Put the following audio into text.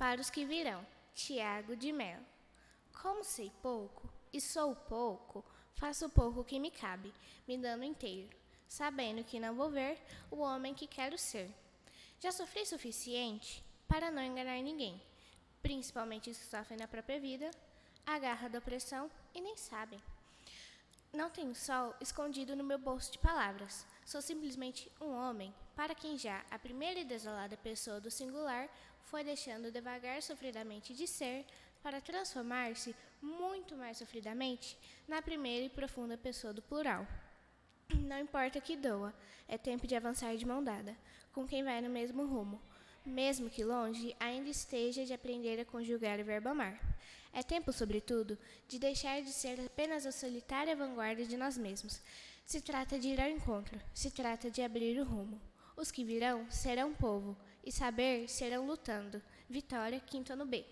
para os que virão. Tiago de Melo. Como sei pouco e sou pouco, faço pouco que me cabe, me dando inteiro, sabendo que não vou ver o homem que quero ser. Já sofri suficiente para não enganar ninguém, principalmente os que sofrem na própria vida, a da opressão e nem sabem. Não tenho sol escondido no meu bolso de palavras. Sou simplesmente um homem para quem já a primeira e desolada pessoa do singular foi deixando devagar sofridamente de ser para transformar-se muito mais sofridamente na primeira e profunda pessoa do plural. Não importa que doa, é tempo de avançar de mão dada, com quem vai no mesmo rumo, mesmo que longe, ainda esteja de aprender a conjugar o verbo amar. É tempo, sobretudo, de deixar de ser apenas a solitária vanguarda de nós mesmos. Se trata de ir ao encontro, se trata de abrir o rumo. Os que virão serão povo, e saber serão lutando. Vitória, quinto ano B.